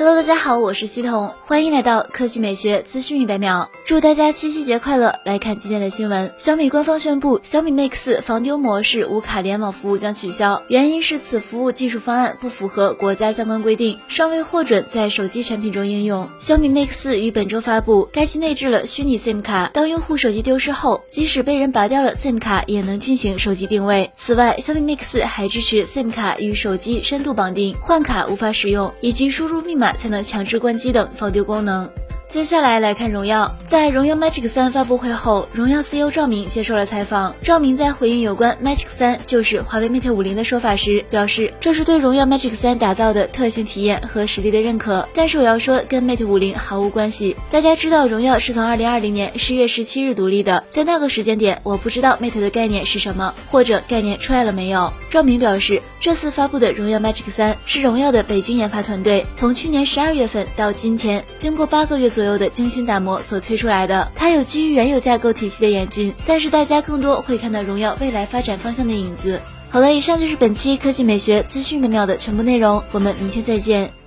Hello，大家好，我是西彤，欢迎来到科技美学资讯一百秒。祝大家七夕节快乐！来看今天的新闻，小米官方宣布，小米 Mix 防丢模式无卡联网服务将取消，原因是此服务技术方案不符合国家相关规定，尚未获准在手机产品中应用。小米 Mix 于本周发布，该机内置了虚拟 SIM 卡，当用户手机丢失后，即使被人拔掉了 SIM 卡，也能进行手机定位。此外，小米 Mix 还支持 SIM 卡与手机深度绑定，换卡无法使用，以及输入密码。才能强制关机等防丢功能。接下来来看荣耀，在荣耀 Magic 三发布会后，荣耀 CEO 赵明接受了采访。赵明在回应有关 Magic 三就是华为 Mate 五零的说法时，表示这是对荣耀 Magic 三打造的特性体验和实力的认可。但是我要说，跟 Mate 五零毫无关系。大家知道荣耀是从二零二零年十月十七日独立的，在那个时间点，我不知道 Mate 的概念是什么，或者概念出来了没有。赵明表示，这次发布的荣耀 Magic 三是荣耀的北京研发团队从去年十二月份到今天，经过八个月左。左右的精心打磨所推出来的，它有基于原有架构体系的演进，但是大家更多会看到荣耀未来发展方向的影子。好了，以上就是本期科技美学资讯美妙的全部内容，我们明天再见。